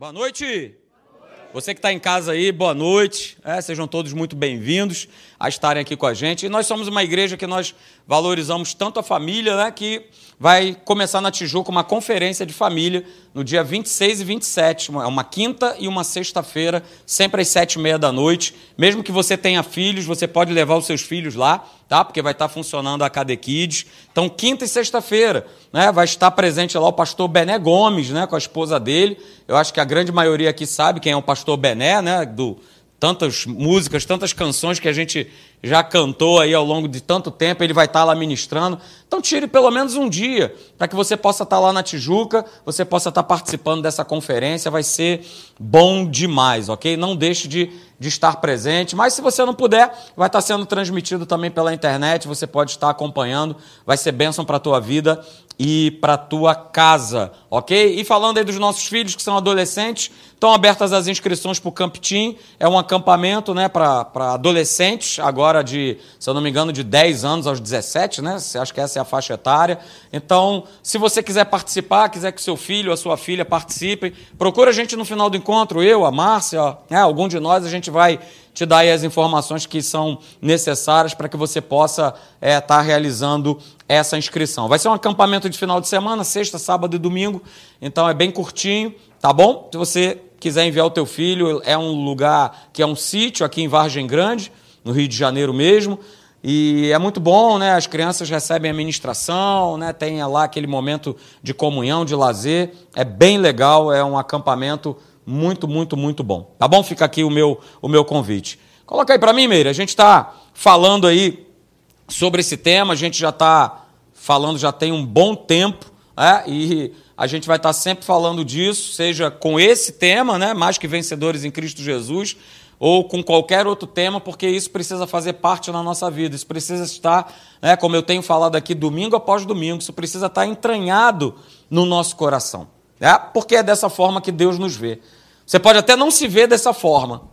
Boa noite. Você que está em casa aí, boa noite. É, sejam todos muito bem-vindos a estarem aqui com a gente. E nós somos uma igreja que nós valorizamos tanto a família, né, que vai começar na Tijuca uma conferência de família no dia 26 e 27, uma, uma quinta e uma sexta-feira, sempre às sete e meia da noite. Mesmo que você tenha filhos, você pode levar os seus filhos lá, tá? Porque vai estar funcionando a KD Kids. Então, quinta e sexta-feira, né, vai estar presente lá o pastor Bené Gomes, né, com a esposa dele. Eu acho que a grande maioria aqui sabe quem é o pastor Bené, né, do tantas músicas, tantas canções que a gente já cantou aí ao longo de tanto tempo, ele vai estar lá ministrando. Então tire pelo menos um dia para que você possa estar lá na Tijuca, você possa estar participando dessa conferência, vai ser bom demais, ok? Não deixe de, de estar presente, mas se você não puder, vai estar sendo transmitido também pela internet, você pode estar acompanhando, vai ser bênção para a tua vida e para tua casa, ok? E falando aí dos nossos filhos que são adolescentes, estão abertas as inscrições para o Camp Team, é um acampamento né, para adolescentes, agora de, se eu não me engano, de 10 anos aos 17, né? Acho que essa é a faixa etária. Então, se você quiser participar, quiser que seu filho a sua filha participem, procura a gente no final do encontro, eu, a Márcia, né, algum de nós, a gente vai te dar as informações que são necessárias para que você possa estar é, tá realizando essa inscrição. Vai ser um acampamento de final de semana, sexta, sábado e domingo, então é bem curtinho, tá bom? Se você quiser enviar o teu filho, é um lugar que é um sítio aqui em Vargem Grande, no Rio de Janeiro mesmo, e é muito bom, né? As crianças recebem a ministração, né? Tem lá aquele momento de comunhão, de lazer. É bem legal, é um acampamento muito, muito, muito bom. Tá bom? Fica aqui o meu, o meu convite. Coloca aí para mim, Meira. A gente está falando aí sobre esse tema, a gente já está falando já tem um bom tempo, né? e a gente vai estar tá sempre falando disso, seja com esse tema, né? mais que vencedores em Cristo Jesus, ou com qualquer outro tema, porque isso precisa fazer parte da nossa vida, isso precisa estar, né, como eu tenho falado aqui, domingo após domingo, isso precisa estar entranhado no nosso coração. Né? Porque é dessa forma que Deus nos vê. Você pode até não se ver dessa forma,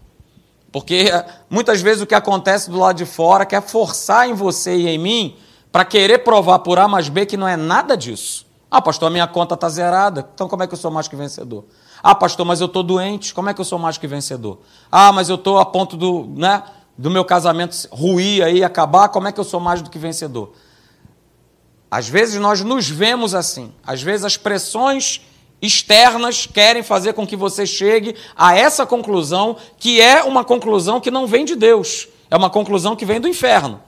porque muitas vezes o que acontece do lado de fora quer forçar em você e em mim para querer provar por A mais B que não é nada disso. Ah, pastor, a minha conta está zerada, então como é que eu sou mais que vencedor? Ah, pastor, mas eu estou doente, como é que eu sou mais que vencedor? Ah, mas eu estou a ponto do, né, do meu casamento ruir aí, acabar, como é que eu sou mais do que vencedor? Às vezes nós nos vemos assim, às vezes as pressões externas querem fazer com que você chegue a essa conclusão, que é uma conclusão que não vem de Deus, é uma conclusão que vem do inferno.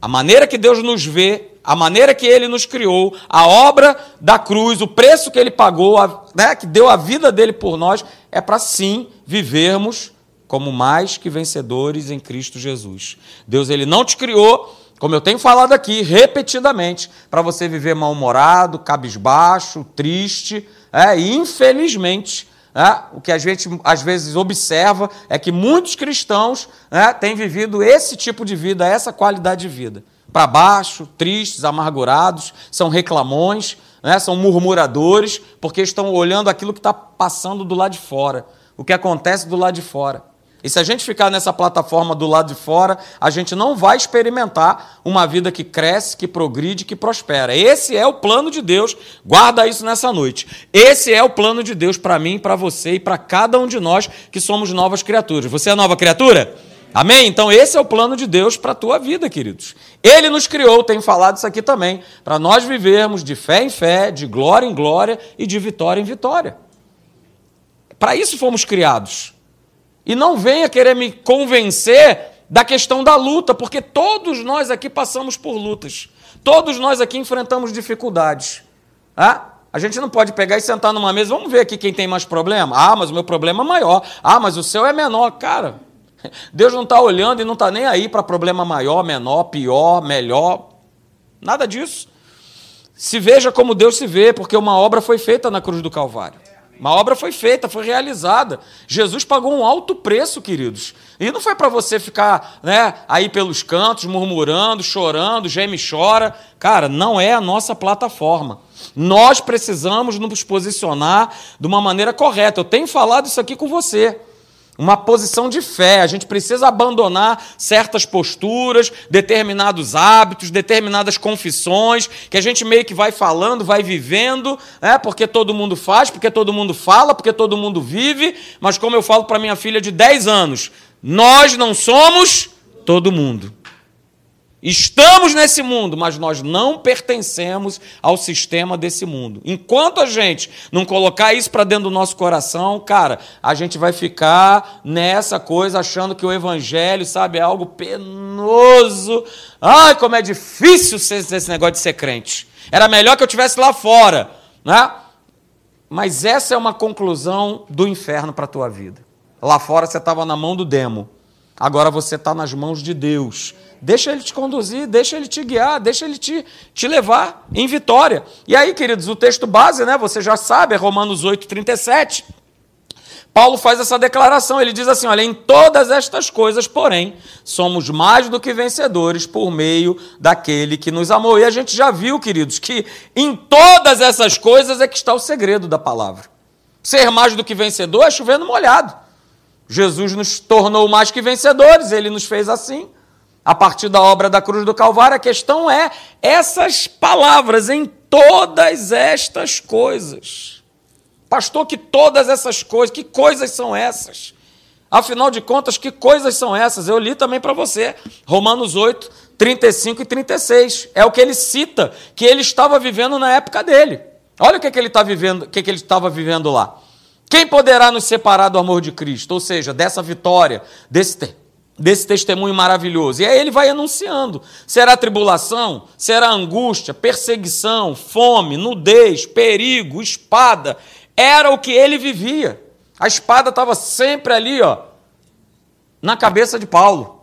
A maneira que Deus nos vê, a maneira que Ele nos criou, a obra da cruz, o preço que Ele pagou, a, né, que deu a vida dele por nós, é para sim vivermos como mais que vencedores em Cristo Jesus. Deus ele não te criou como eu tenho falado aqui repetidamente, para você viver mal-humorado, cabisbaixo, triste, é, infelizmente, é, o que a gente às vezes observa é que muitos cristãos é, têm vivido esse tipo de vida, essa qualidade de vida. Para baixo, tristes, amargurados, são reclamões, né, são murmuradores, porque estão olhando aquilo que está passando do lado de fora, o que acontece do lado de fora. E se a gente ficar nessa plataforma do lado de fora, a gente não vai experimentar uma vida que cresce, que progride, que prospera. Esse é o plano de Deus. Guarda isso nessa noite. Esse é o plano de Deus para mim, para você e para cada um de nós que somos novas criaturas. Você é nova criatura? Amém? Então esse é o plano de Deus para a tua vida, queridos. Ele nos criou, tem falado isso aqui também, para nós vivermos de fé em fé, de glória em glória e de vitória em vitória. Para isso fomos criados. E não venha querer me convencer da questão da luta, porque todos nós aqui passamos por lutas. Todos nós aqui enfrentamos dificuldades. Ah? A gente não pode pegar e sentar numa mesa, vamos ver aqui quem tem mais problema. Ah, mas o meu problema é maior. Ah, mas o seu é menor. Cara, Deus não está olhando e não está nem aí para problema maior, menor, pior, melhor. Nada disso. Se veja como Deus se vê, porque uma obra foi feita na cruz do Calvário. Uma obra foi feita, foi realizada. Jesus pagou um alto preço, queridos. E não foi para você ficar né, aí pelos cantos, murmurando, chorando, geme e chora. Cara, não é a nossa plataforma. Nós precisamos nos posicionar de uma maneira correta. Eu tenho falado isso aqui com você. Uma posição de fé. A gente precisa abandonar certas posturas, determinados hábitos, determinadas confissões, que a gente meio que vai falando, vai vivendo, né? porque todo mundo faz, porque todo mundo fala, porque todo mundo vive. Mas, como eu falo para minha filha de 10 anos, nós não somos todo mundo. Estamos nesse mundo, mas nós não pertencemos ao sistema desse mundo. Enquanto a gente não colocar isso para dentro do nosso coração, cara, a gente vai ficar nessa coisa achando que o evangelho, sabe, é algo penoso. Ai, como é difícil esse negócio de ser crente. Era melhor que eu tivesse lá fora, né? Mas essa é uma conclusão do inferno para a tua vida. Lá fora você estava na mão do demo. Agora você está nas mãos de Deus. Deixa ele te conduzir, deixa ele te guiar, deixa ele te, te levar em vitória. E aí, queridos, o texto base, né? Você já sabe, é Romanos 8, 37. Paulo faz essa declaração, ele diz assim: olha, em todas estas coisas, porém, somos mais do que vencedores por meio daquele que nos amou. E a gente já viu, queridos, que em todas essas coisas é que está o segredo da palavra. Ser mais do que vencedor é chovendo molhado. Jesus nos tornou mais que vencedores, ele nos fez assim. A partir da obra da cruz do Calvário, a questão é essas palavras em todas estas coisas. Pastor, que todas essas coisas, que coisas são essas? Afinal de contas, que coisas são essas? Eu li também para você, Romanos 8, 35 e 36. É o que ele cita, que ele estava vivendo na época dele. Olha o que, que ele está vivendo, o que, que ele estava vivendo lá. Quem poderá nos separar do amor de Cristo? Ou seja, dessa vitória, desse, desse testemunho maravilhoso. E aí ele vai anunciando: será tribulação, será angústia, perseguição, fome, nudez, perigo, espada. Era o que ele vivia. A espada estava sempre ali, ó, na cabeça de Paulo.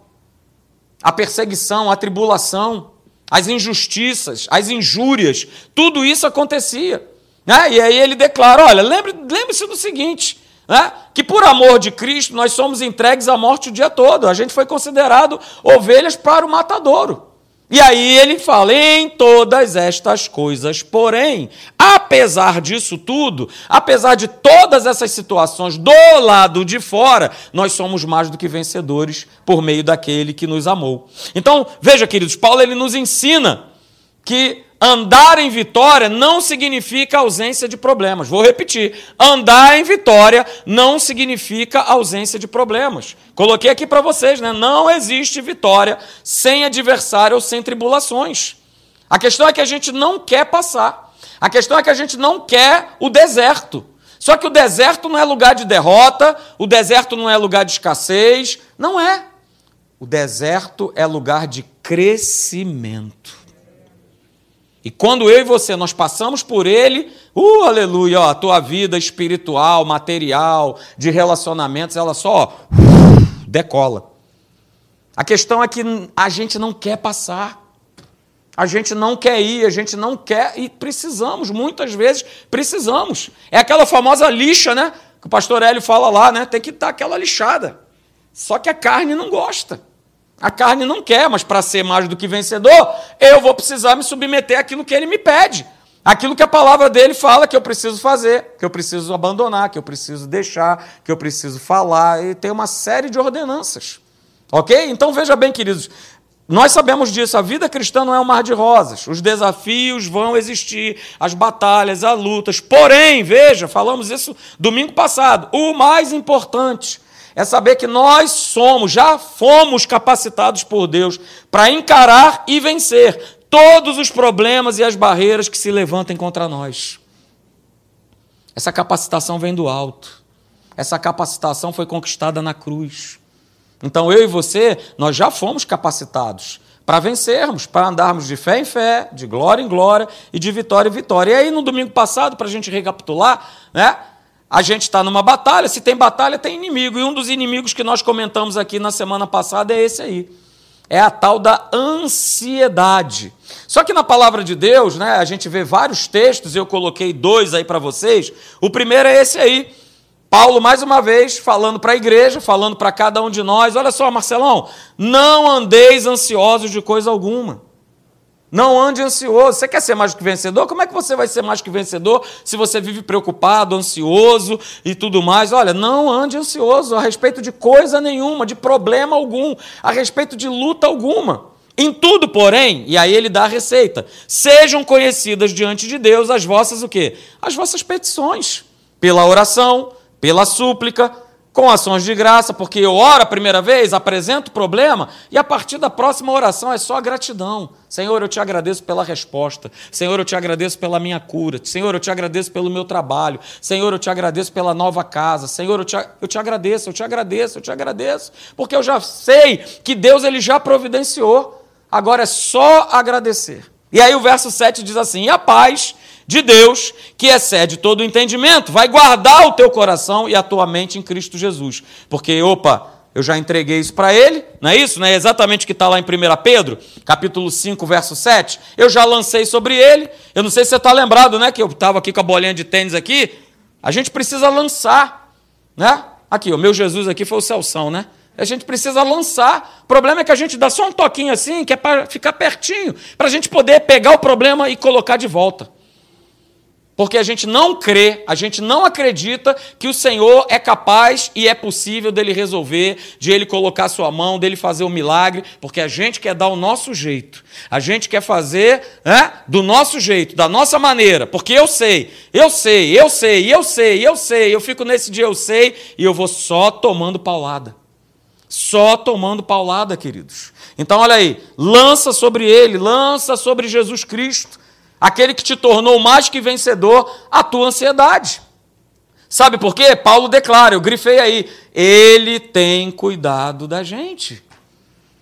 A perseguição, a tribulação, as injustiças, as injúrias, tudo isso acontecia. Né? E aí ele declara: olha, lembre-se lembre do seguinte. Né? Que por amor de Cristo nós somos entregues à morte o dia todo. A gente foi considerado ovelhas para o matadouro. E aí ele fala: em todas estas coisas, porém, apesar disso tudo, apesar de todas essas situações do lado de fora, nós somos mais do que vencedores por meio daquele que nos amou. Então, veja, queridos, Paulo ele nos ensina que andar em vitória não significa ausência de problemas. Vou repetir: andar em vitória não significa ausência de problemas. Coloquei aqui para vocês, né? Não existe vitória sem adversário ou sem tribulações. A questão é que a gente não quer passar. A questão é que a gente não quer o deserto. Só que o deserto não é lugar de derrota, o deserto não é lugar de escassez, não é. O deserto é lugar de crescimento. E quando eu e você nós passamos por ele, uh, aleluia, ó, a tua vida espiritual, material, de relacionamentos, ela só uh, decola. A questão é que a gente não quer passar. A gente não quer ir, a gente não quer e precisamos, muitas vezes precisamos. É aquela famosa lixa, né? Que o pastor Hélio fala lá, né? Tem que dar aquela lixada. Só que a carne não gosta. A carne não quer, mas para ser mais do que vencedor, eu vou precisar me submeter àquilo que ele me pede. Aquilo que a palavra dele fala que eu preciso fazer, que eu preciso abandonar, que eu preciso deixar, que eu preciso falar, e tem uma série de ordenanças. Ok? Então veja bem, queridos, nós sabemos disso, a vida cristã não é um mar de rosas. Os desafios vão existir, as batalhas, as lutas. Porém, veja, falamos isso domingo passado. O mais importante é saber que nós somos, já fomos capacitados por Deus para encarar e vencer todos os problemas e as barreiras que se levantem contra nós. Essa capacitação vem do alto. Essa capacitação foi conquistada na cruz. Então eu e você, nós já fomos capacitados para vencermos, para andarmos de fé em fé, de glória em glória e de vitória em vitória. E aí, no domingo passado, para a gente recapitular, né? A gente está numa batalha, se tem batalha, tem inimigo. E um dos inimigos que nós comentamos aqui na semana passada é esse aí. É a tal da ansiedade. Só que na palavra de Deus, né, a gente vê vários textos, eu coloquei dois aí para vocês. O primeiro é esse aí. Paulo, mais uma vez, falando para a igreja, falando para cada um de nós: olha só, Marcelão, não andeis ansiosos de coisa alguma. Não ande ansioso. Você quer ser mais que vencedor? Como é que você vai ser mais que vencedor se você vive preocupado, ansioso e tudo mais? Olha, não ande ansioso a respeito de coisa nenhuma, de problema algum, a respeito de luta alguma. Em tudo, porém, e aí ele dá a receita, sejam conhecidas diante de Deus as vossas o quê? As vossas petições, pela oração, pela súplica, com ações de graça, porque eu oro a primeira vez, apresento o problema, e a partir da próxima oração é só gratidão. Senhor, eu te agradeço pela resposta. Senhor, eu te agradeço pela minha cura. Senhor, eu te agradeço pelo meu trabalho. Senhor, eu te agradeço pela nova casa. Senhor, eu te, eu te agradeço, eu te agradeço, eu te agradeço, porque eu já sei que Deus ele já providenciou. Agora é só agradecer. E aí o verso 7 diz assim: E a paz de Deus, que excede todo o entendimento, vai guardar o teu coração e a tua mente em Cristo Jesus. Porque, opa, eu já entreguei isso para ele, não é isso? Não é exatamente o que está lá em 1 Pedro, capítulo 5, verso 7? Eu já lancei sobre ele. Eu não sei se você está lembrado, né? Que eu estava aqui com a bolinha de tênis aqui. A gente precisa lançar, né? Aqui, o meu Jesus aqui foi o Celção, né? A gente precisa lançar. O problema é que a gente dá só um toquinho assim, que é para ficar pertinho, para a gente poder pegar o problema e colocar de volta. Porque a gente não crê, a gente não acredita que o Senhor é capaz e é possível dele resolver, de ele colocar sua mão, dele fazer o um milagre, porque a gente quer dar o nosso jeito. A gente quer fazer né, do nosso jeito, da nossa maneira, porque eu sei, eu sei, eu sei, eu sei, eu sei, eu fico nesse dia eu sei e eu vou só tomando paulada. Só tomando paulada, queridos. Então olha aí, lança sobre ele, lança sobre Jesus Cristo aquele que te tornou mais que vencedor, a tua ansiedade. Sabe por quê? Paulo declara, eu grifei aí, ele tem cuidado da gente.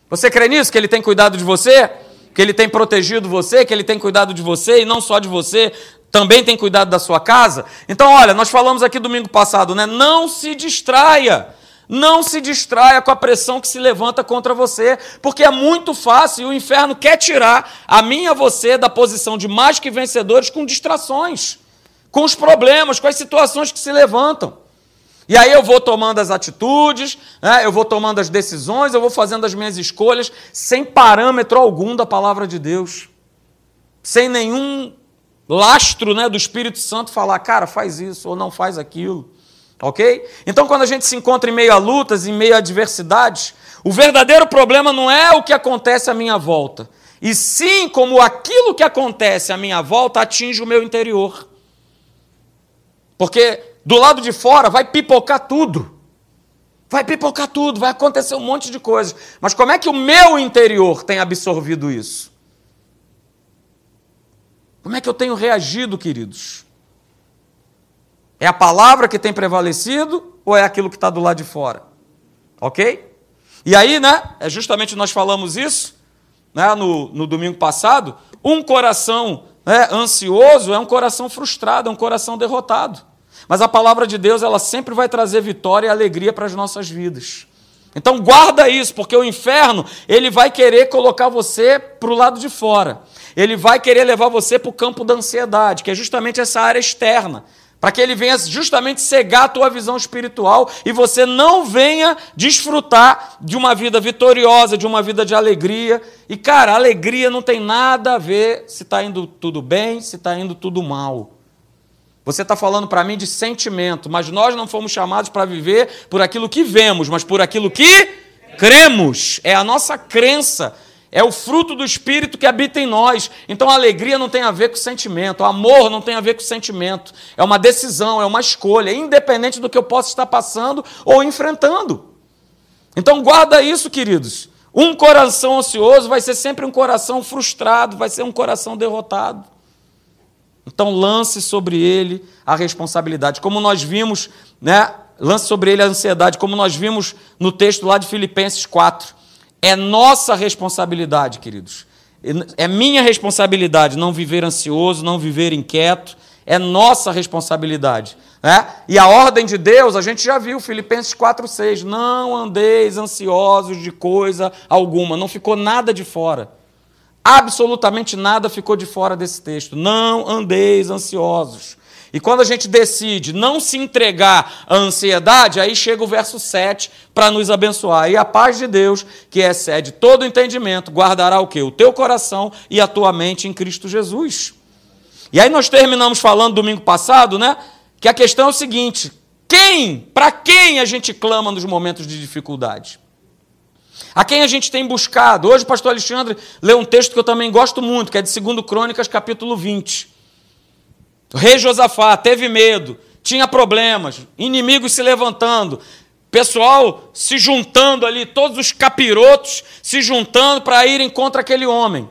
Você crê nisso? Que ele tem cuidado de você? Que ele tem protegido você? Que ele tem cuidado de você e não só de você, também tem cuidado da sua casa? Então, olha, nós falamos aqui domingo passado, né? Não se distraia. Não se distraia com a pressão que se levanta contra você, porque é muito fácil e o inferno quer tirar a mim e a você da posição de mais que vencedores com distrações, com os problemas, com as situações que se levantam. E aí eu vou tomando as atitudes, né, eu vou tomando as decisões, eu vou fazendo as minhas escolhas sem parâmetro algum da palavra de Deus, sem nenhum lastro né, do Espírito Santo falar, cara, faz isso ou não faz aquilo. Ok? Então, quando a gente se encontra em meio a lutas, em meio a adversidades, o verdadeiro problema não é o que acontece à minha volta, e sim como aquilo que acontece à minha volta atinge o meu interior. Porque do lado de fora vai pipocar tudo. Vai pipocar tudo, vai acontecer um monte de coisas. Mas como é que o meu interior tem absorvido isso? Como é que eu tenho reagido, queridos? É a palavra que tem prevalecido ou é aquilo que está do lado de fora? Ok? E aí, né? É justamente nós falamos isso né, no, no domingo passado. Um coração né, ansioso é um coração frustrado, é um coração derrotado. Mas a palavra de Deus, ela sempre vai trazer vitória e alegria para as nossas vidas. Então guarda isso, porque o inferno, ele vai querer colocar você para o lado de fora. Ele vai querer levar você para o campo da ansiedade, que é justamente essa área externa para que ele venha justamente cegar a tua visão espiritual e você não venha desfrutar de uma vida vitoriosa, de uma vida de alegria. E, cara, alegria não tem nada a ver se está indo tudo bem, se está indo tudo mal. Você está falando para mim de sentimento, mas nós não fomos chamados para viver por aquilo que vemos, mas por aquilo que cremos. É a nossa crença é o fruto do Espírito que habita em nós. Então a alegria não tem a ver com sentimento, o amor não tem a ver com sentimento. É uma decisão, é uma escolha, independente do que eu possa estar passando ou enfrentando. Então guarda isso, queridos. Um coração ansioso vai ser sempre um coração frustrado, vai ser um coração derrotado. Então lance sobre ele a responsabilidade. Como nós vimos, né? Lance sobre ele a ansiedade, como nós vimos no texto lá de Filipenses 4. É nossa responsabilidade, queridos. É minha responsabilidade não viver ansioso, não viver inquieto. É nossa responsabilidade. Né? E a ordem de Deus, a gente já viu, Filipenses 4,6. Não andeis ansiosos de coisa alguma. Não ficou nada de fora. Absolutamente nada ficou de fora desse texto. Não andeis ansiosos. E quando a gente decide não se entregar à ansiedade, aí chega o verso 7 para nos abençoar. E a paz de Deus, que excede todo entendimento, guardará o quê? O teu coração e a tua mente em Cristo Jesus. E aí nós terminamos falando domingo passado, né? Que a questão é o seguinte: quem, para quem a gente clama nos momentos de dificuldade? A quem a gente tem buscado? Hoje o pastor Alexandre leu um texto que eu também gosto muito, que é de 2 Crônicas, capítulo 20. O rei Josafá teve medo, tinha problemas, inimigos se levantando, pessoal se juntando ali, todos os capirotos se juntando para irem contra aquele homem.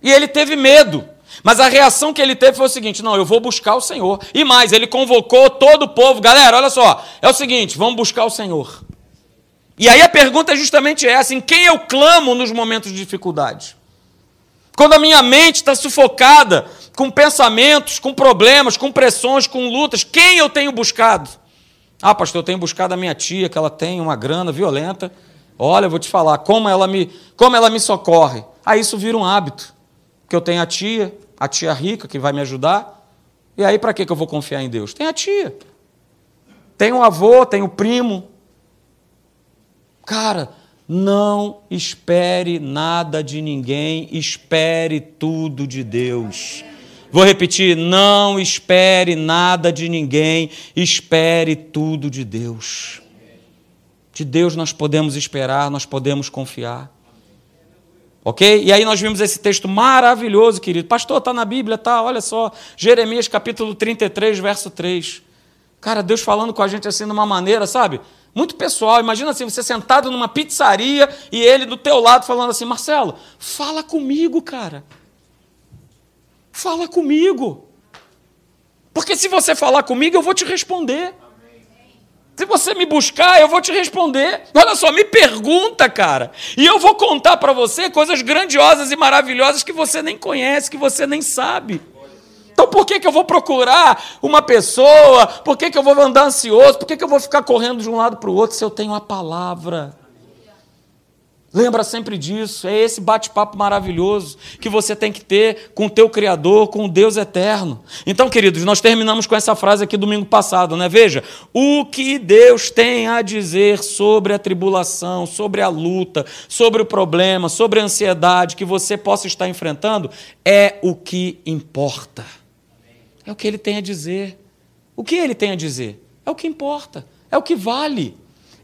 E ele teve medo. Mas a reação que ele teve foi o seguinte: não, eu vou buscar o Senhor. E mais, ele convocou todo o povo. Galera, olha só, é o seguinte: vamos buscar o Senhor. E aí a pergunta é justamente essa: em quem eu clamo nos momentos de dificuldade? Quando a minha mente está sufocada com pensamentos, com problemas, com pressões, com lutas, quem eu tenho buscado? Ah, pastor, eu tenho buscado a minha tia, que ela tem uma grana violenta. Olha, eu vou te falar, como ela me, como ela me socorre. Aí isso vira um hábito. Que eu tenho a tia, a tia rica que vai me ajudar. E aí para que eu vou confiar em Deus? Tem a tia. Tem o avô, tem o primo. Cara, não espere nada de ninguém, espere tudo de Deus. Vou repetir: não espere nada de ninguém, espere tudo de Deus. De Deus nós podemos esperar, nós podemos confiar. Ok? E aí nós vimos esse texto maravilhoso, querido. Pastor, está na Bíblia, tá? Olha só. Jeremias capítulo 33, verso 3. Cara, Deus falando com a gente assim de uma maneira, sabe? Muito pessoal. Imagina assim, você sentado numa pizzaria e ele do teu lado falando assim: Marcelo, fala comigo, cara. Fala comigo. Porque se você falar comigo, eu vou te responder. Se você me buscar, eu vou te responder. Olha só, me pergunta, cara. E eu vou contar para você coisas grandiosas e maravilhosas que você nem conhece, que você nem sabe. Então por que, que eu vou procurar uma pessoa? Por que, que eu vou andar ansioso? Por que, que eu vou ficar correndo de um lado para o outro se eu tenho a palavra? Lembra sempre disso, é esse bate-papo maravilhoso que você tem que ter com o teu Criador, com o Deus eterno. Então, queridos, nós terminamos com essa frase aqui domingo passado, né? Veja, o que Deus tem a dizer sobre a tribulação, sobre a luta, sobre o problema, sobre a ansiedade que você possa estar enfrentando, é o que importa. É o que ele tem a dizer. O que ele tem a dizer? É o que importa, é o que vale.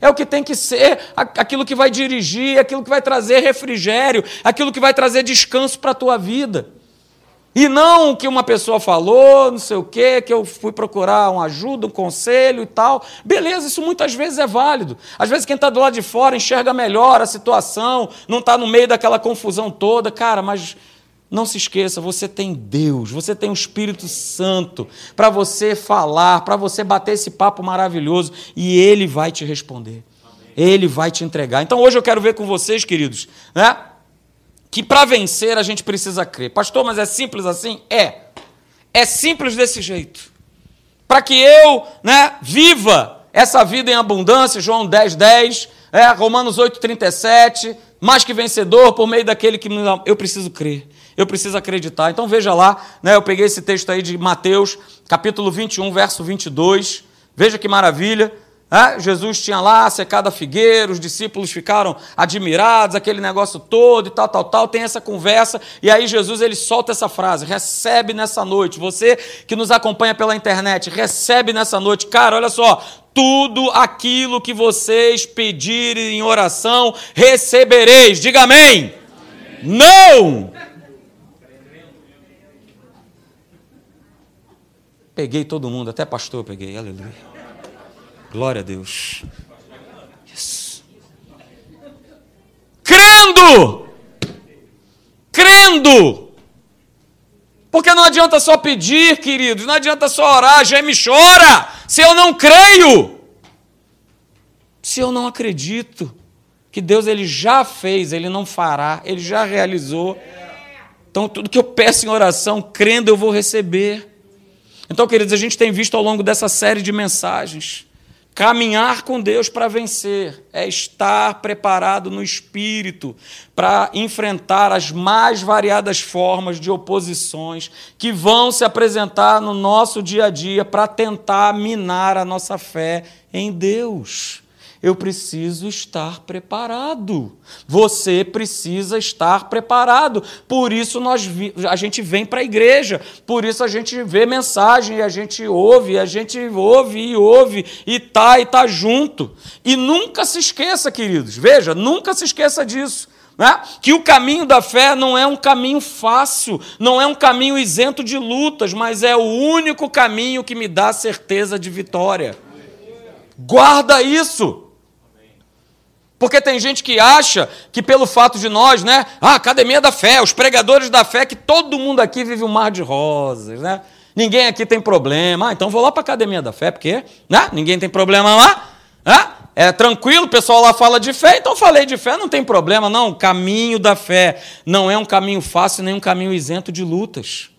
É o que tem que ser aquilo que vai dirigir, aquilo que vai trazer refrigério, aquilo que vai trazer descanso para a tua vida. E não o que uma pessoa falou, não sei o quê, que eu fui procurar uma ajuda, um conselho e tal. Beleza, isso muitas vezes é válido. Às vezes quem está do lado de fora enxerga melhor a situação, não está no meio daquela confusão toda. Cara, mas não se esqueça, você tem Deus, você tem o Espírito Santo para você falar, para você bater esse papo maravilhoso e Ele vai te responder. Amém. Ele vai te entregar. Então hoje eu quero ver com vocês, queridos, né? Que para vencer a gente precisa crer. Pastor, mas é simples assim? É. É simples desse jeito. Para que eu né, viva essa vida em abundância, João 10, 10, é, Romanos 8, 37, mais que vencedor por meio daquele que eu preciso crer eu preciso acreditar. Então veja lá, né, eu peguei esse texto aí de Mateus, capítulo 21, verso 22. Veja que maravilha. É, Jesus tinha lá secado a figueira, os discípulos ficaram admirados, aquele negócio todo e tal, tal, tal. Tem essa conversa e aí Jesus ele solta essa frase: recebe nessa noite. Você que nos acompanha pela internet, recebe nessa noite. Cara, olha só, tudo aquilo que vocês pedirem em oração, recebereis. Diga amém. amém. Não! Peguei todo mundo, até pastor eu peguei, aleluia. Glória a Deus. Yes. Crendo! Crendo! Porque não adianta só pedir, queridos, não adianta só orar, geme chora, se eu não creio. Se eu não acredito que Deus ele já fez, ele não fará, ele já realizou. Então tudo que eu peço em oração, crendo eu vou receber. Então, queridos, a gente tem visto ao longo dessa série de mensagens Caminhar com Deus para vencer é estar preparado no espírito para enfrentar as mais variadas formas de oposições que vão se apresentar no nosso dia a dia para tentar minar a nossa fé em Deus eu preciso estar preparado. Você precisa estar preparado. Por isso nós a gente vem para a igreja, por isso a gente vê mensagem, a gente ouve, a gente ouve e ouve e tá e tá junto. E nunca se esqueça, queridos. Veja, nunca se esqueça disso. Né? Que o caminho da fé não é um caminho fácil, não é um caminho isento de lutas, mas é o único caminho que me dá certeza de vitória. Guarda isso. Porque tem gente que acha que pelo fato de nós, né? Ah, academia da fé, os pregadores da fé, que todo mundo aqui vive um mar de rosas, né? Ninguém aqui tem problema. Ah, então vou lá para a academia da fé, porque né? ninguém tem problema lá. Né? É tranquilo, o pessoal lá fala de fé, então falei de fé, não tem problema, não. O caminho da fé não é um caminho fácil, nem um caminho isento de lutas.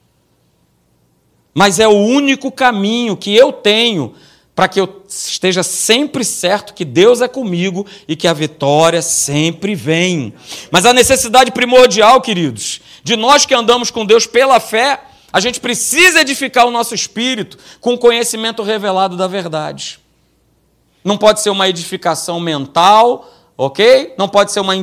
Mas é o único caminho que eu tenho para que eu esteja sempre certo que Deus é comigo e que a vitória sempre vem. Mas a necessidade primordial, queridos, de nós que andamos com Deus pela fé, a gente precisa edificar o nosso espírito com o conhecimento revelado da verdade. Não pode ser uma edificação mental, ok? Não pode ser uma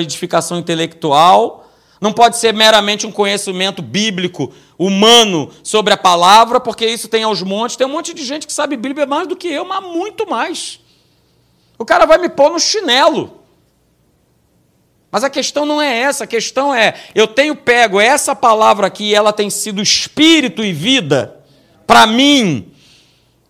edificação intelectual não pode ser meramente um conhecimento bíblico, humano, sobre a palavra, porque isso tem aos montes. Tem um monte de gente que sabe Bíblia mais do que eu, mas muito mais. O cara vai me pôr no chinelo. Mas a questão não é essa, a questão é: eu tenho pego essa palavra aqui, ela tem sido espírito e vida para mim.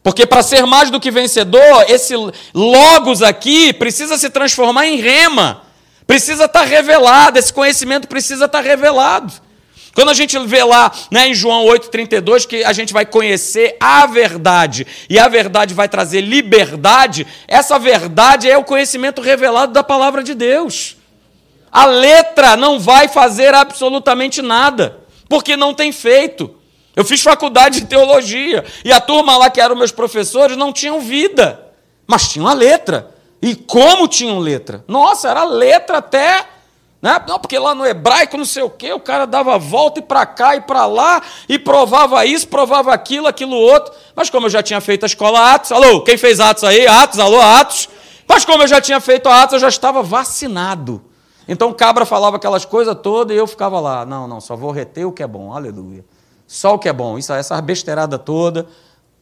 Porque para ser mais do que vencedor, esse logos aqui precisa se transformar em rema. Precisa estar revelado, esse conhecimento precisa estar revelado. Quando a gente vê lá né, em João 8,32 que a gente vai conhecer a verdade e a verdade vai trazer liberdade, essa verdade é o conhecimento revelado da palavra de Deus. A letra não vai fazer absolutamente nada, porque não tem feito. Eu fiz faculdade de teologia e a turma lá que eram meus professores não tinham vida, mas tinham a letra. E como tinham letra? Nossa, era letra até. Né? Não, porque lá no hebraico, não sei o quê, o cara dava volta e para cá e para lá, e provava isso, provava aquilo, aquilo outro. Mas como eu já tinha feito a escola Atos, alô, quem fez Atos aí? Atos, alô, Atos. Mas como eu já tinha feito a Atos, eu já estava vacinado. Então o cabra falava aquelas coisas todas e eu ficava lá. Não, não, só vou reter o que é bom, aleluia. Só o que é bom, isso, essa besteirada toda,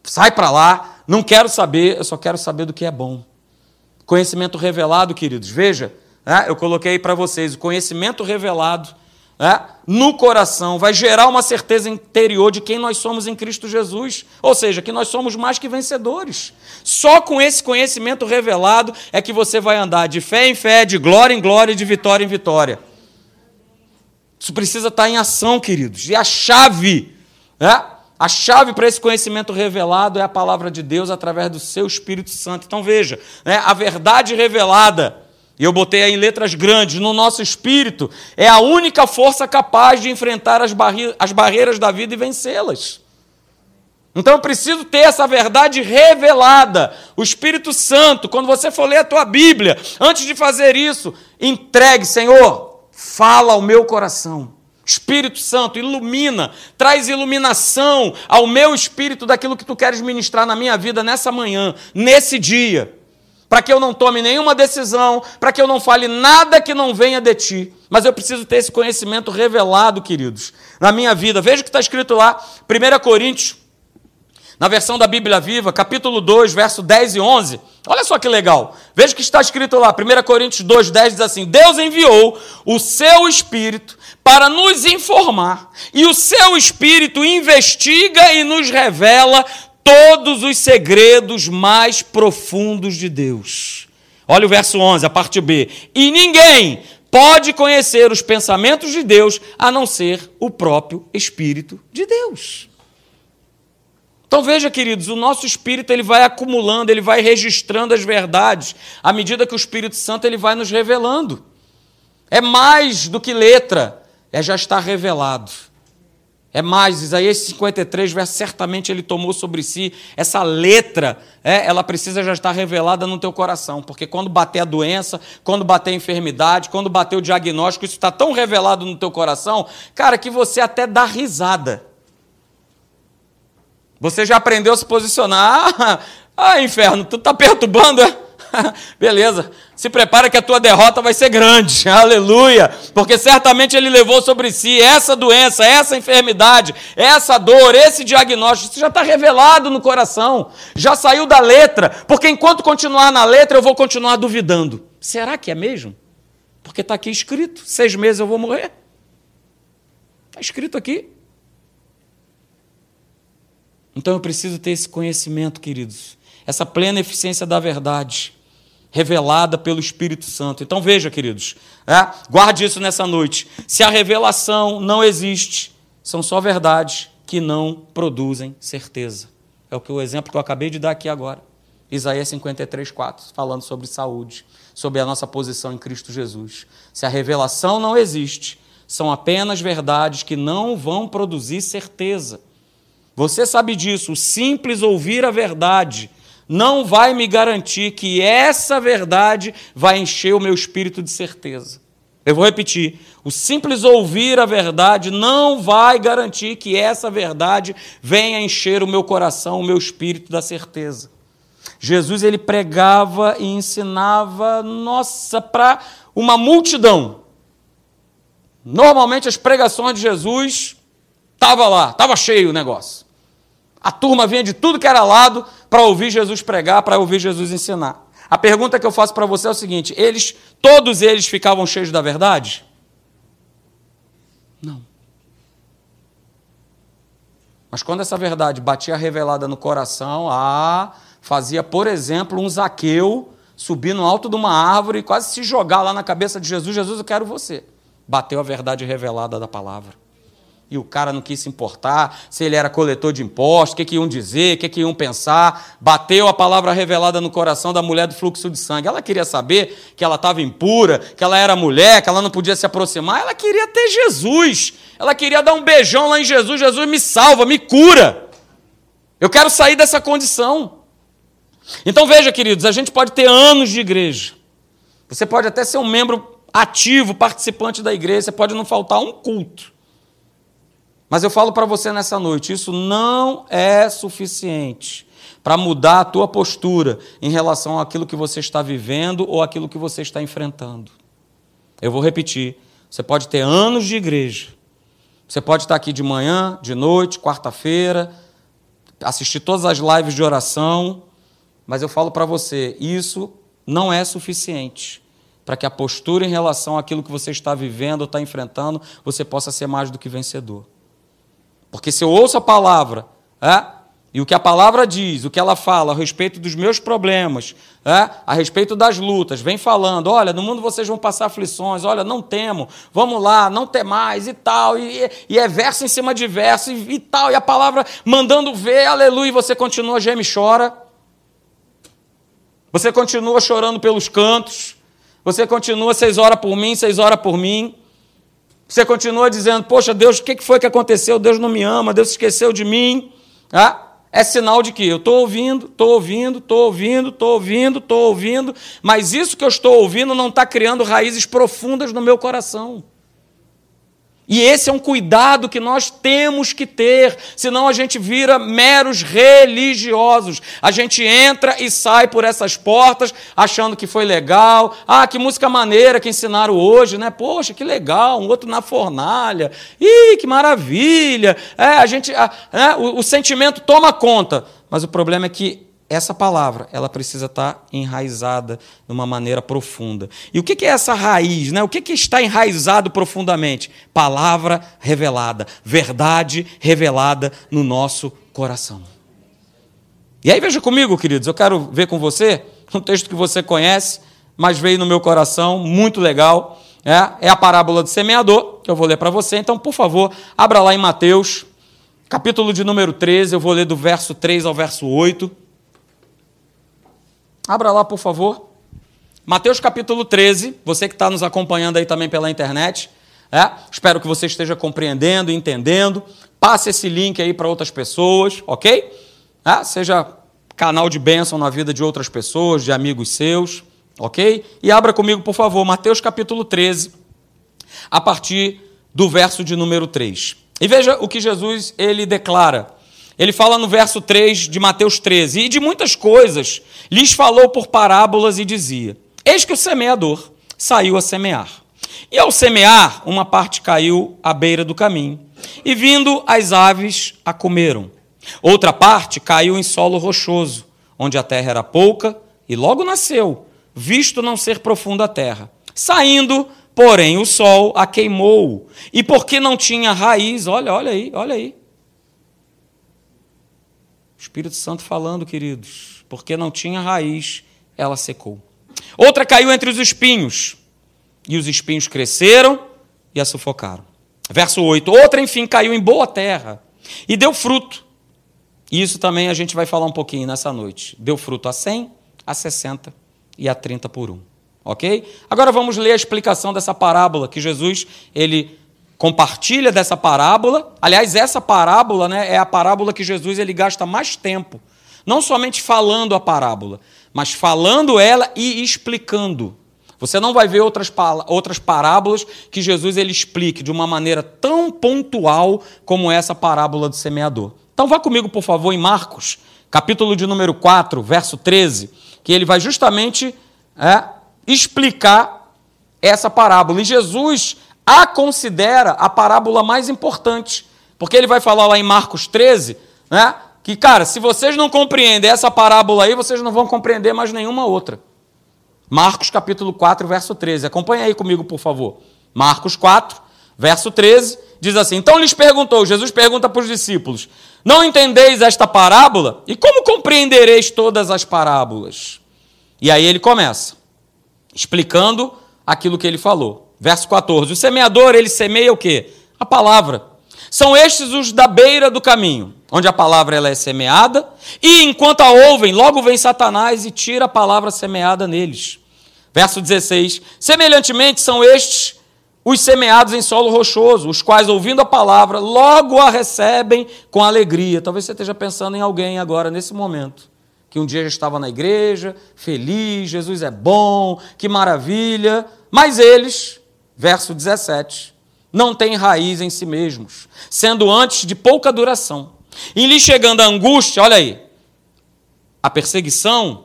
sai para lá, não quero saber, eu só quero saber do que é bom. Conhecimento revelado, queridos, veja, né, eu coloquei para vocês, o conhecimento revelado né, no coração vai gerar uma certeza interior de quem nós somos em Cristo Jesus, ou seja, que nós somos mais que vencedores. Só com esse conhecimento revelado é que você vai andar de fé em fé, de glória em glória, de vitória em vitória. Isso precisa estar em ação, queridos, e a chave, né? A chave para esse conhecimento revelado é a palavra de Deus através do seu Espírito Santo. Então veja, né, a verdade revelada, e eu botei aí em letras grandes, no nosso espírito, é a única força capaz de enfrentar as, barri as barreiras da vida e vencê-las. Então eu preciso ter essa verdade revelada. O Espírito Santo, quando você for ler a tua Bíblia, antes de fazer isso, entregue, Senhor, fala ao meu coração. Espírito Santo, ilumina, traz iluminação ao meu espírito daquilo que tu queres ministrar na minha vida nessa manhã, nesse dia, para que eu não tome nenhuma decisão, para que eu não fale nada que não venha de ti. Mas eu preciso ter esse conhecimento revelado, queridos, na minha vida. Veja o que está escrito lá, 1 Coríntios, na versão da Bíblia Viva, capítulo 2, verso 10 e 11. Olha só que legal. Veja o que está escrito lá, 1 Coríntios 2, 10 diz assim: Deus enviou o seu Espírito para nos informar, e o seu Espírito investiga e nos revela todos os segredos mais profundos de Deus. Olha o verso 11, a parte B. E ninguém pode conhecer os pensamentos de Deus a não ser o próprio Espírito de Deus. Então veja, queridos, o nosso espírito ele vai acumulando, ele vai registrando as verdades à medida que o Espírito Santo ele vai nos revelando. É mais do que letra, é já estar revelado. É mais, Isaías 53, verso, certamente ele tomou sobre si essa letra, é, ela precisa já estar revelada no teu coração, porque quando bater a doença, quando bater a enfermidade, quando bater o diagnóstico, isso está tão revelado no teu coração, cara, que você até dá risada. Você já aprendeu a se posicionar. Ah, inferno, tu está perturbando, é? Beleza. Se prepara que a tua derrota vai ser grande. Aleluia. Porque certamente ele levou sobre si essa doença, essa enfermidade, essa dor, esse diagnóstico. Isso já está revelado no coração. Já saiu da letra. Porque enquanto continuar na letra, eu vou continuar duvidando. Será que é mesmo? Porque está aqui escrito: seis meses eu vou morrer. Está escrito aqui. Então eu preciso ter esse conhecimento, queridos, essa plena eficiência da verdade revelada pelo Espírito Santo. Então veja, queridos, é? guarde isso nessa noite. Se a revelação não existe, são só verdades que não produzem certeza. É o que o exemplo que eu acabei de dar aqui agora. Isaías 53, 4, falando sobre saúde, sobre a nossa posição em Cristo Jesus. Se a revelação não existe, são apenas verdades que não vão produzir certeza. Você sabe disso, o simples ouvir a verdade não vai me garantir que essa verdade vai encher o meu espírito de certeza. Eu vou repetir: o simples ouvir a verdade não vai garantir que essa verdade venha encher o meu coração, o meu espírito da certeza. Jesus ele pregava e ensinava, nossa, para uma multidão. Normalmente as pregações de Jesus estava lá, estava cheio o negócio. A turma vinha de tudo que era lado para ouvir Jesus pregar, para ouvir Jesus ensinar. A pergunta que eu faço para você é o seguinte: eles, todos eles ficavam cheios da verdade? Não. Mas quando essa verdade batia revelada no coração, ah, fazia, por exemplo, um Zaqueu subir no alto de uma árvore e quase se jogar lá na cabeça de Jesus: Jesus, eu quero você. Bateu a verdade revelada da palavra e o cara não quis se importar, se ele era coletor de impostos, o que, que iam dizer, o que, que iam pensar. Bateu a palavra revelada no coração da mulher do fluxo de sangue. Ela queria saber que ela estava impura, que ela era mulher, que ela não podia se aproximar. Ela queria ter Jesus. Ela queria dar um beijão lá em Jesus. Jesus me salva, me cura. Eu quero sair dessa condição. Então veja, queridos, a gente pode ter anos de igreja. Você pode até ser um membro ativo, participante da igreja, você pode não faltar um culto. Mas eu falo para você nessa noite: isso não é suficiente para mudar a tua postura em relação àquilo que você está vivendo ou àquilo que você está enfrentando. Eu vou repetir: você pode ter anos de igreja, você pode estar aqui de manhã, de noite, quarta-feira, assistir todas as lives de oração, mas eu falo para você: isso não é suficiente para que a postura em relação àquilo que você está vivendo ou está enfrentando, você possa ser mais do que vencedor. Porque se eu ouço a palavra, é, e o que a palavra diz, o que ela fala a respeito dos meus problemas, é, a respeito das lutas, vem falando: olha, no mundo vocês vão passar aflições, olha, não temo, vamos lá, não tem mais e tal, e, e é verso em cima de verso e, e, tal, e a palavra mandando ver, aleluia, e você continua, geme e chora, você continua chorando pelos cantos, você continua, seis horas por mim, seis horas por mim. Você continua dizendo, poxa, Deus, o que foi que aconteceu? Deus não me ama, Deus esqueceu de mim. Ah, é sinal de que eu estou ouvindo, estou ouvindo, estou ouvindo, estou ouvindo, estou ouvindo, mas isso que eu estou ouvindo não está criando raízes profundas no meu coração. E esse é um cuidado que nós temos que ter, senão a gente vira meros religiosos. A gente entra e sai por essas portas achando que foi legal. Ah, que música maneira que ensinaram hoje, né? Poxa, que legal, um outro na fornalha. Ih, que maravilha. É, a gente, é, o, o sentimento toma conta. Mas o problema é que essa palavra ela precisa estar enraizada de uma maneira profunda. E o que é essa raiz? Né? O que está enraizado profundamente? Palavra revelada, verdade revelada no nosso coração. E aí veja comigo, queridos, eu quero ver com você um texto que você conhece, mas veio no meu coração, muito legal. É, é a parábola do semeador, que eu vou ler para você. Então, por favor, abra lá em Mateus, capítulo de número 13, eu vou ler do verso 3 ao verso 8. Abra lá, por favor. Mateus capítulo 13, você que está nos acompanhando aí também pela internet. É? Espero que você esteja compreendendo, entendendo. passe esse link aí para outras pessoas, ok? Ah, seja canal de bênção na vida de outras pessoas, de amigos seus, ok? E abra comigo, por favor, Mateus capítulo 13, a partir do verso de número 3. E veja o que Jesus ele declara. Ele fala no verso 3 de Mateus 13: E de muitas coisas lhes falou por parábolas e dizia: Eis que o semeador saiu a semear. E ao semear, uma parte caiu à beira do caminho, e vindo as aves a comeram. Outra parte caiu em solo rochoso, onde a terra era pouca, e logo nasceu, visto não ser profunda a terra. Saindo, porém, o sol a queimou, e porque não tinha raiz, olha, olha aí, olha aí. Espírito Santo falando, queridos, porque não tinha raiz, ela secou. Outra caiu entre os espinhos, e os espinhos cresceram e a sufocaram. Verso 8: Outra, enfim, caiu em boa terra e deu fruto. Isso também a gente vai falar um pouquinho nessa noite. Deu fruto a 100, a 60 e a 30 por um. Ok? Agora vamos ler a explicação dessa parábola que Jesus ele compartilha dessa parábola. Aliás, essa parábola né, é a parábola que Jesus ele gasta mais tempo, não somente falando a parábola, mas falando ela e explicando. Você não vai ver outras, outras parábolas que Jesus ele explique de uma maneira tão pontual como essa parábola do semeador. Então vá comigo, por favor, em Marcos, capítulo de número 4, verso 13, que ele vai justamente é, explicar essa parábola. E Jesus a considera a parábola mais importante, porque ele vai falar lá em Marcos 13, né, que, cara, se vocês não compreendem essa parábola aí, vocês não vão compreender mais nenhuma outra. Marcos capítulo 4, verso 13. Acompanha aí comigo, por favor. Marcos 4, verso 13, diz assim: Então lhes perguntou, Jesus pergunta para os discípulos: Não entendeis esta parábola? E como compreendereis todas as parábolas? E aí ele começa, explicando aquilo que ele falou. Verso 14: O semeador, ele semeia o quê? A palavra. São estes os da beira do caminho, onde a palavra ela é semeada, e enquanto a ouvem, logo vem Satanás e tira a palavra semeada neles. Verso 16: Semelhantemente são estes os semeados em solo rochoso, os quais, ouvindo a palavra, logo a recebem com alegria. Talvez você esteja pensando em alguém agora, nesse momento, que um dia já estava na igreja, feliz, Jesus é bom, que maravilha, mas eles, verso 17, não têm raiz em si mesmos, sendo antes de pouca duração. E lhe chegando a angústia, olha aí, a perseguição,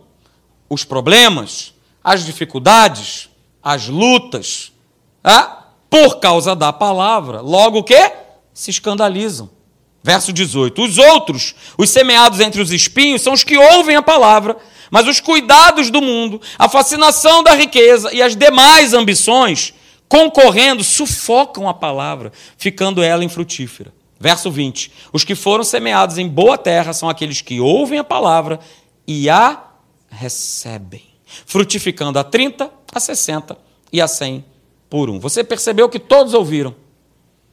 os problemas, as dificuldades, as lutas, ah, por causa da palavra. Logo o que? Se escandalizam. Verso 18: Os outros, os semeados entre os espinhos, são os que ouvem a palavra, mas os cuidados do mundo, a fascinação da riqueza e as demais ambições, concorrendo, sufocam a palavra, ficando ela infrutífera. Verso 20: Os que foram semeados em boa terra são aqueles que ouvem a palavra e a recebem frutificando a 30, a 60 e a 100 por um. Você percebeu que todos ouviram.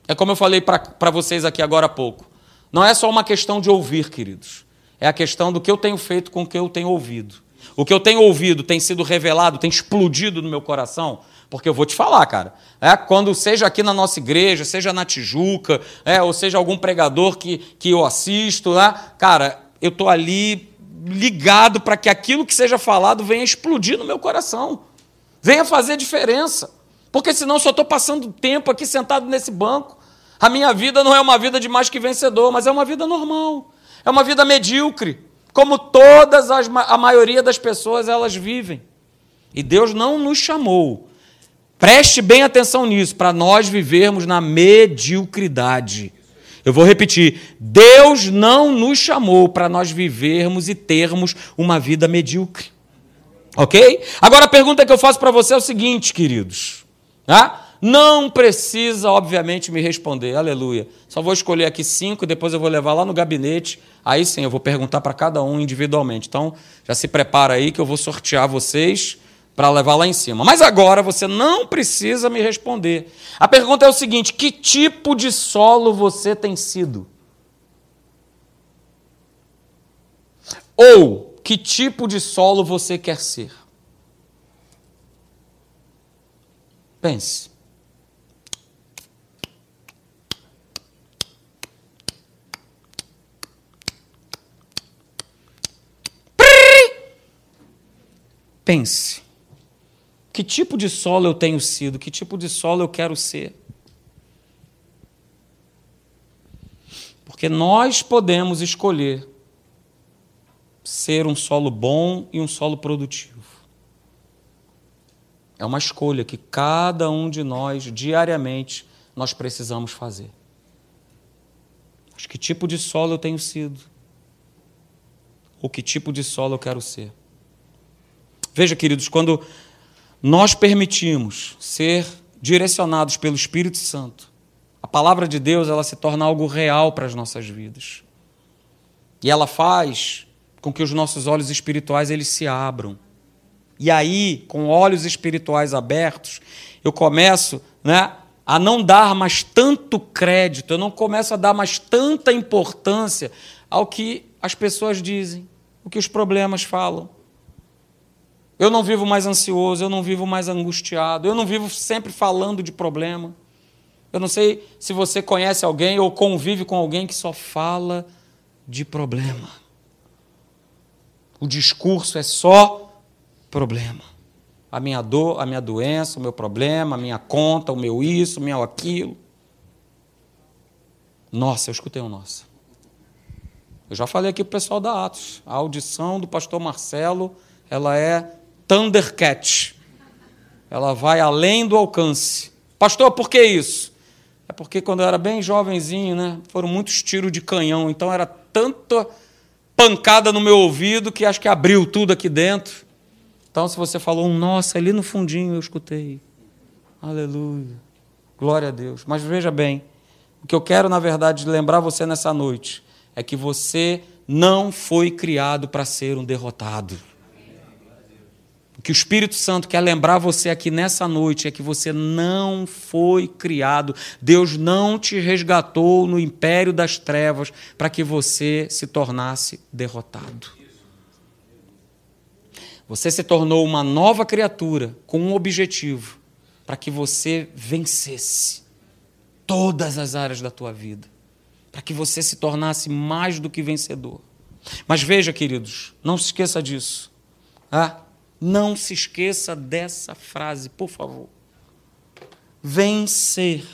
É como eu falei para vocês aqui agora há pouco. Não é só uma questão de ouvir, queridos. É a questão do que eu tenho feito com o que eu tenho ouvido. O que eu tenho ouvido tem sido revelado, tem explodido no meu coração, porque eu vou te falar, cara. É, quando seja aqui na nossa igreja, seja na Tijuca, é, ou seja algum pregador que, que eu assisto, né, cara, eu estou ali ligado para que aquilo que seja falado venha explodir no meu coração, venha fazer diferença. Porque senão só estou passando tempo aqui sentado nesse banco. A minha vida não é uma vida de mais que vencedor, mas é uma vida normal. É uma vida medíocre, como todas as, a maioria das pessoas elas vivem. E Deus não nos chamou. Preste bem atenção nisso, para nós vivermos na mediocridade. Eu vou repetir: Deus não nos chamou para nós vivermos e termos uma vida medíocre. Ok? Agora a pergunta que eu faço para você é o seguinte, queridos. Tá? Não precisa, obviamente, me responder. Aleluia. Só vou escolher aqui cinco depois eu vou levar lá no gabinete. Aí sim, eu vou perguntar para cada um individualmente. Então, já se prepara aí que eu vou sortear vocês para levar lá em cima. Mas agora você não precisa me responder. A pergunta é o seguinte: que tipo de solo você tem sido? Ou que tipo de solo você quer ser? Pense. Pense. Que tipo de solo eu tenho sido? Que tipo de solo eu quero ser? Porque nós podemos escolher ser um solo bom e um solo produtivo. É uma escolha que cada um de nós, diariamente, nós precisamos fazer. Mas que tipo de solo eu tenho sido? Ou que tipo de solo eu quero ser? Veja, queridos, quando nós permitimos ser direcionados pelo Espírito Santo, a palavra de Deus ela se torna algo real para as nossas vidas. E ela faz com que os nossos olhos espirituais eles se abram. E aí, com olhos espirituais abertos, eu começo, né, a não dar mais tanto crédito, eu não começo a dar mais tanta importância ao que as pessoas dizem, o que os problemas falam. Eu não vivo mais ansioso, eu não vivo mais angustiado, eu não vivo sempre falando de problema. Eu não sei se você conhece alguém ou convive com alguém que só fala de problema. O discurso é só problema a minha dor, a minha doença, o meu problema, a minha conta, o meu isso, o meu aquilo. Nossa, eu escutei um nossa. Eu já falei aqui para o pessoal da Atos. A audição do pastor Marcelo, ela é Thundercat. Ela vai além do alcance. Pastor, por que isso? É porque quando eu era bem jovenzinho, né, foram muitos tiros de canhão, então era tanta pancada no meu ouvido que acho que abriu tudo aqui dentro. Então, se você falou um nossa ali no fundinho, eu escutei. Aleluia. Glória a Deus. Mas veja bem, o que eu quero, na verdade, lembrar você nessa noite é que você não foi criado para ser um derrotado. O que o Espírito Santo quer lembrar você aqui nessa noite é que você não foi criado, Deus não te resgatou no império das trevas para que você se tornasse derrotado. Você se tornou uma nova criatura com um objetivo para que você vencesse todas as áreas da tua vida, para que você se tornasse mais do que vencedor. Mas veja, queridos, não se esqueça disso. Ah, não se esqueça dessa frase, por favor. Vencer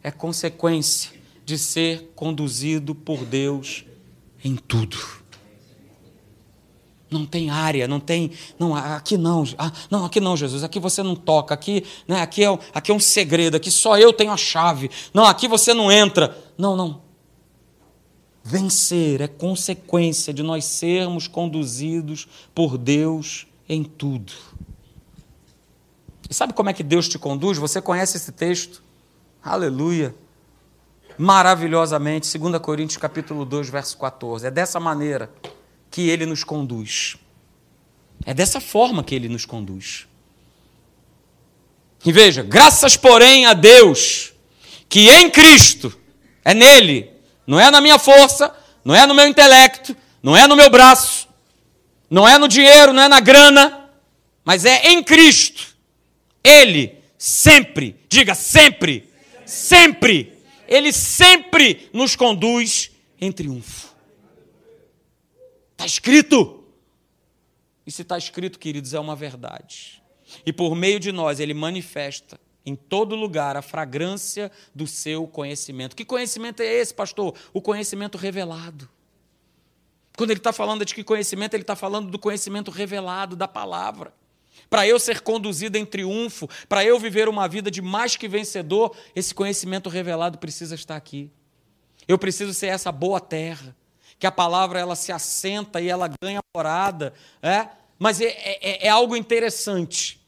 é consequência de ser conduzido por Deus em tudo. Não tem área, não tem. Não, aqui não. Ah, não, aqui não, Jesus. Aqui você não toca. Aqui, né, aqui, é, aqui é um segredo. Aqui só eu tenho a chave. Não, aqui você não entra. Não, não. Vencer é consequência de nós sermos conduzidos por Deus em tudo. E sabe como é que Deus te conduz? Você conhece esse texto? Aleluia. Maravilhosamente, 2 Coríntios capítulo 2, verso 14. É dessa maneira que ele nos conduz. É dessa forma que ele nos conduz. E veja, graças, porém, a Deus, que em Cristo, é nele, não é na minha força, não é no meu intelecto, não é no meu braço, não é no dinheiro, não é na grana, mas é em Cristo. Ele sempre, diga sempre, sempre, ele sempre nos conduz em triunfo. Está escrito. E se está escrito, queridos, é uma verdade. E por meio de nós, ele manifesta em todo lugar a fragrância do seu conhecimento. Que conhecimento é esse, pastor? O conhecimento revelado. Quando ele está falando de que conhecimento, ele está falando do conhecimento revelado da palavra. Para eu ser conduzido em triunfo, para eu viver uma vida de mais que vencedor, esse conhecimento revelado precisa estar aqui. Eu preciso ser essa boa terra que a palavra ela se assenta e ela ganha morada, é? mas é, é, é algo interessante.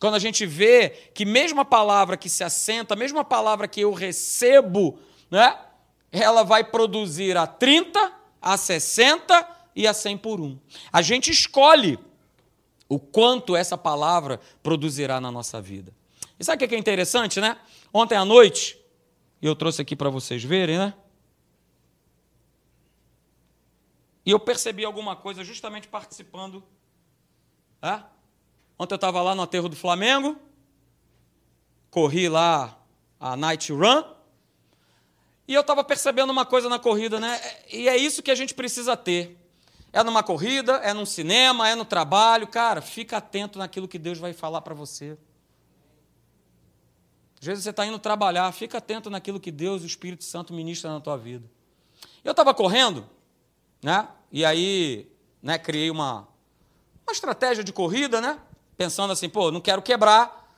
Quando a gente vê que mesmo a palavra que se assenta, mesmo a palavra que eu recebo, né, ela vai produzir a 30, a 60 e a 100 por um. A gente escolhe o quanto essa palavra produzirá na nossa vida. E sabe o que é interessante, né? Ontem à noite, e eu trouxe aqui para vocês verem, né? E eu percebi alguma coisa justamente participando. É? Ontem eu estava lá no aterro do Flamengo, corri lá a night run, e eu estava percebendo uma coisa na corrida, né? E é isso que a gente precisa ter. é numa corrida, é num cinema, é no trabalho. Cara, fica atento naquilo que Deus vai falar para você. Às vezes você está indo trabalhar, fica atento naquilo que Deus, o Espírito Santo, ministra na tua vida. Eu estava correndo, né? E aí, né, criei uma, uma estratégia de corrida, né? Pensando assim, pô, não quero quebrar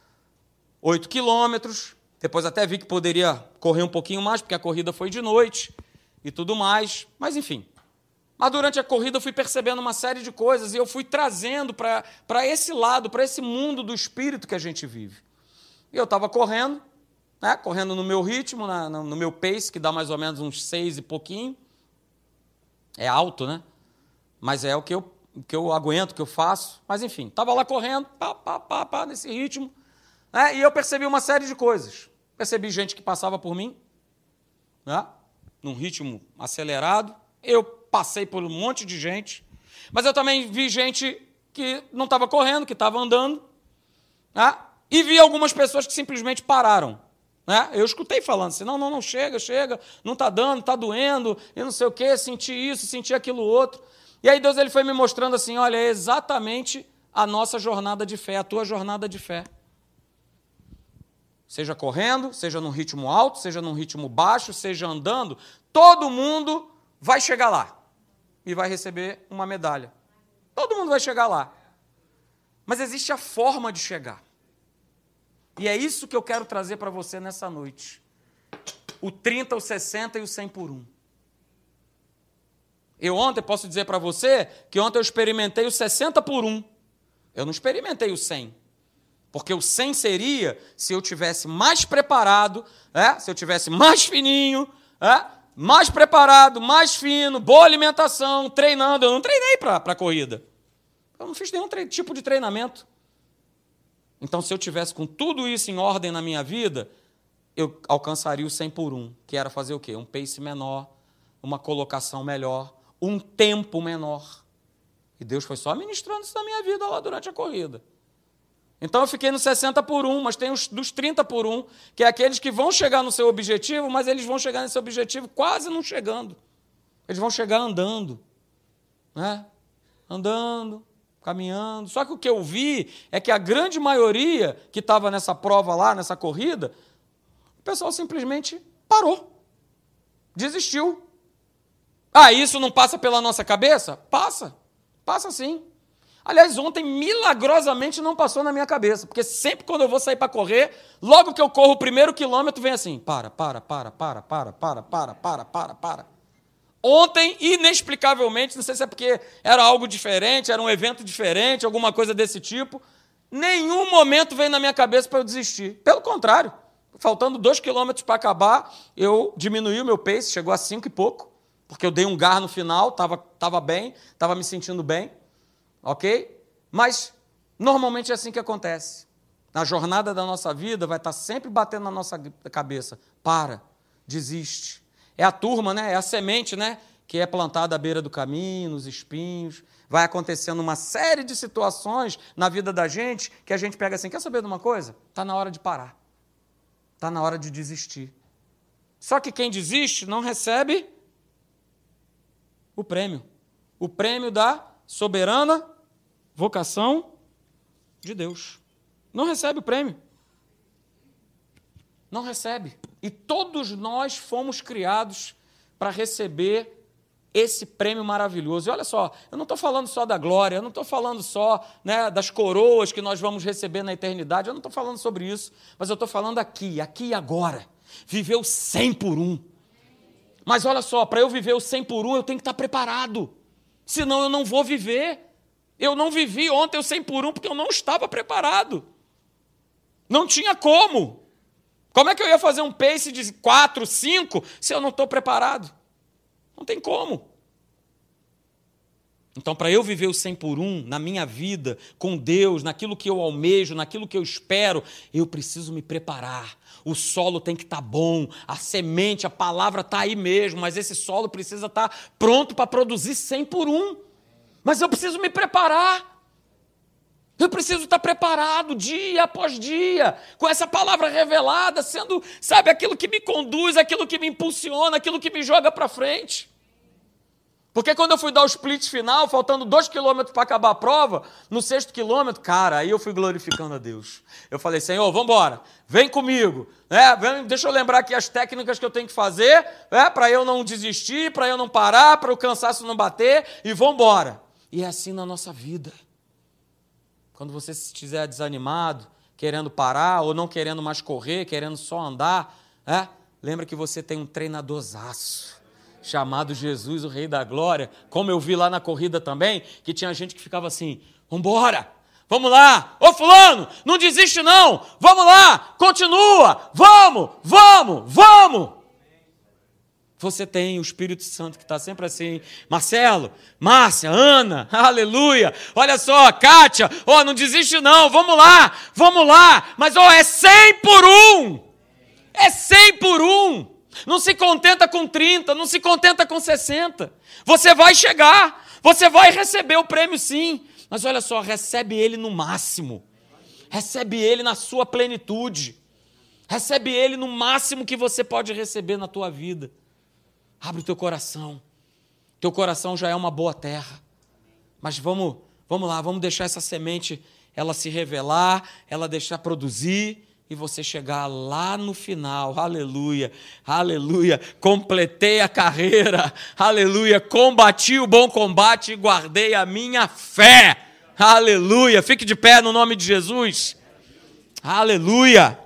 8 quilômetros. Depois até vi que poderia correr um pouquinho mais, porque a corrida foi de noite e tudo mais. Mas enfim. Mas durante a corrida eu fui percebendo uma série de coisas e eu fui trazendo para esse lado, para esse mundo do espírito que a gente vive. E eu estava correndo, né, correndo no meu ritmo, na, no meu pace, que dá mais ou menos uns seis e pouquinho. É alto, né? Mas é o que eu, que eu aguento, o que eu faço. Mas enfim, estava lá correndo, pá, pá, pá, pá, nesse ritmo. Né, e eu percebi uma série de coisas. Percebi gente que passava por mim, né, num ritmo acelerado. Eu passei por um monte de gente. Mas eu também vi gente que não estava correndo, que estava andando. Né, e vi algumas pessoas que simplesmente pararam. Né? Eu escutei falando assim: não, não, não, chega, chega, não está dando, está doendo, e não sei o quê, senti isso, senti aquilo outro. E aí Deus ele foi me mostrando assim: olha, é exatamente a nossa jornada de fé, a tua jornada de fé. Seja correndo, seja num ritmo alto, seja num ritmo baixo, seja andando, todo mundo vai chegar lá e vai receber uma medalha. Todo mundo vai chegar lá. Mas existe a forma de chegar. E é isso que eu quero trazer para você nessa noite. O 30, o 60 e o 100 por 1. Eu ontem posso dizer para você que ontem eu experimentei o 60 por 1. Eu não experimentei o 100. Porque o 100 seria se eu tivesse mais preparado, é? se eu tivesse mais fininho, é? mais preparado, mais fino, boa alimentação, treinando. Eu não treinei para a corrida. Eu não fiz nenhum tipo de treinamento. Então, se eu tivesse com tudo isso em ordem na minha vida, eu alcançaria o 100 por 1, que era fazer o quê? Um pace menor, uma colocação melhor, um tempo menor. E Deus foi só ministrando isso na minha vida lá durante a corrida. Então eu fiquei no 60 por 1, mas tem os dos 30 por 1, que é aqueles que vão chegar no seu objetivo, mas eles vão chegar nesse objetivo quase não chegando. Eles vão chegar andando. Né? Andando, caminhando. Só que o que eu vi é que a grande maioria que estava nessa prova lá, nessa corrida, o pessoal simplesmente parou, desistiu. Ah, isso não passa pela nossa cabeça? Passa, passa sim. Aliás, ontem milagrosamente não passou na minha cabeça, porque sempre quando eu vou sair para correr, logo que eu corro o primeiro quilômetro, vem assim: para, para, para, para, para, para, para, para, para, para. Ontem, inexplicavelmente, não sei se é porque era algo diferente, era um evento diferente, alguma coisa desse tipo, nenhum momento veio na minha cabeça para eu desistir. Pelo contrário, faltando dois quilômetros para acabar, eu diminuí o meu pace, chegou a cinco e pouco, porque eu dei um gar no final, estava tava bem, estava me sentindo bem, ok? Mas normalmente é assim que acontece. Na jornada da nossa vida vai estar sempre batendo na nossa cabeça: para, desiste é a turma, né? é a semente né? que é plantada à beira do caminho, nos espinhos. Vai acontecendo uma série de situações na vida da gente que a gente pega assim: quer saber de uma coisa? Está na hora de parar. Está na hora de desistir. Só que quem desiste não recebe o prêmio. O prêmio da soberana vocação de Deus. Não recebe o prêmio. Não recebe. E todos nós fomos criados para receber esse prêmio maravilhoso. E olha só, eu não estou falando só da glória, eu não estou falando só né, das coroas que nós vamos receber na eternidade, eu não estou falando sobre isso, mas eu estou falando aqui, aqui e agora. Viver o 100 por um. Mas olha só, para eu viver o 100 por um, eu tenho que estar preparado. Senão eu não vou viver. Eu não vivi ontem o 100 por um porque eu não estava preparado. Não tinha como. Como é que eu ia fazer um pace de 4, 5 se eu não estou preparado? Não tem como. Então, para eu viver o 100 por 1 na minha vida, com Deus, naquilo que eu almejo, naquilo que eu espero, eu preciso me preparar. O solo tem que estar tá bom, a semente, a palavra está aí mesmo, mas esse solo precisa estar tá pronto para produzir 100 por 1. Mas eu preciso me preparar. Eu preciso estar preparado dia após dia, com essa palavra revelada, sendo, sabe, aquilo que me conduz, aquilo que me impulsiona, aquilo que me joga para frente. Porque quando eu fui dar o split final, faltando dois quilômetros para acabar a prova, no sexto quilômetro, cara, aí eu fui glorificando a Deus. Eu falei, Senhor, vamos embora, vem comigo. É, vem, deixa eu lembrar aqui as técnicas que eu tenho que fazer, é, para eu não desistir, para eu não parar, para o cansaço não bater, e vamos embora. E é assim na nossa vida. Quando você estiver desanimado, querendo parar, ou não querendo mais correr, querendo só andar, é, lembra que você tem um treinadorzaço chamado Jesus, o Rei da Glória, como eu vi lá na corrida também, que tinha gente que ficava assim: vambora, vamos lá, ô Fulano, não desiste não, vamos lá, continua, vamos, vamos, vamos. Você tem o Espírito Santo que está sempre assim. Marcelo, Márcia, Ana, aleluia. Olha só, Kátia, oh, não desiste não, vamos lá, vamos lá. Mas oh, é 100 por um. É 100 por um. Não se contenta com 30, não se contenta com 60. Você vai chegar, você vai receber o prêmio sim. Mas olha só, recebe ele no máximo. Recebe ele na sua plenitude. Recebe ele no máximo que você pode receber na tua vida. Abre o teu coração. Teu coração já é uma boa terra. Mas vamos, vamos lá, vamos deixar essa semente ela se revelar, ela deixar produzir e você chegar lá no final, aleluia, aleluia, completei a carreira, aleluia, combati o bom combate e guardei a minha fé, aleluia, fique de pé no nome de Jesus, aleluia,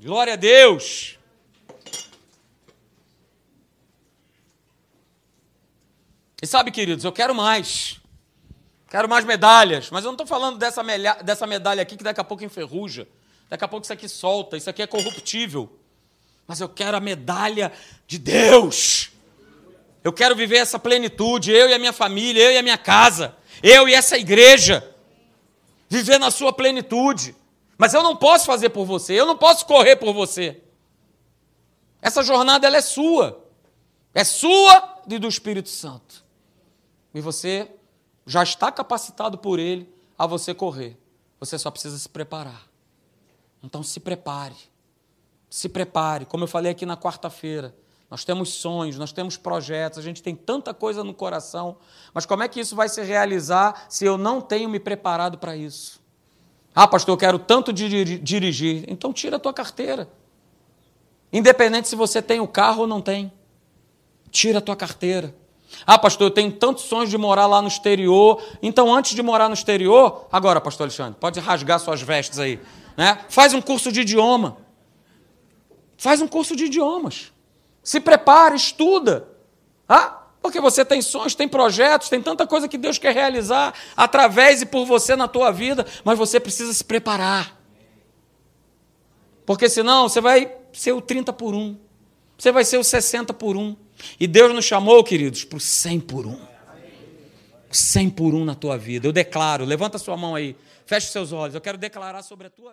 glória a Deus. E sabe, queridos, eu quero mais. Quero mais medalhas. Mas eu não estou falando dessa, medalha, dessa medalha aqui que daqui a pouco enferruja. Daqui a pouco isso aqui solta. Isso aqui é corruptível. Mas eu quero a medalha de Deus. Eu quero viver essa plenitude. Eu e a minha família, eu e a minha casa. Eu e essa igreja. Viver na sua plenitude. Mas eu não posso fazer por você. Eu não posso correr por você. Essa jornada ela é sua. É sua e do Espírito Santo. E você já está capacitado por Ele a você correr. Você só precisa se preparar. Então se prepare. Se prepare. Como eu falei aqui na quarta-feira, nós temos sonhos, nós temos projetos, a gente tem tanta coisa no coração, mas como é que isso vai se realizar se eu não tenho me preparado para isso? Ah, pastor, eu quero tanto dirigir. Então tira a tua carteira. Independente se você tem o carro ou não tem. Tira a tua carteira. Ah, pastor, eu tenho tantos sonhos de morar lá no exterior. Então, antes de morar no exterior, agora, pastor Alexandre, pode rasgar suas vestes aí. Né? Faz um curso de idioma. Faz um curso de idiomas. Se prepara, estuda. Ah, porque você tem sonhos, tem projetos, tem tanta coisa que Deus quer realizar através e por você na tua vida, mas você precisa se preparar. Porque senão você vai ser o 30 por 1. Você vai ser o 60 por 1. E Deus nos chamou, queridos, para o 100 por 1. 100 por 1 na tua vida. Eu declaro, levanta sua mão aí, feche seus olhos. Eu quero declarar sobre a tua vida.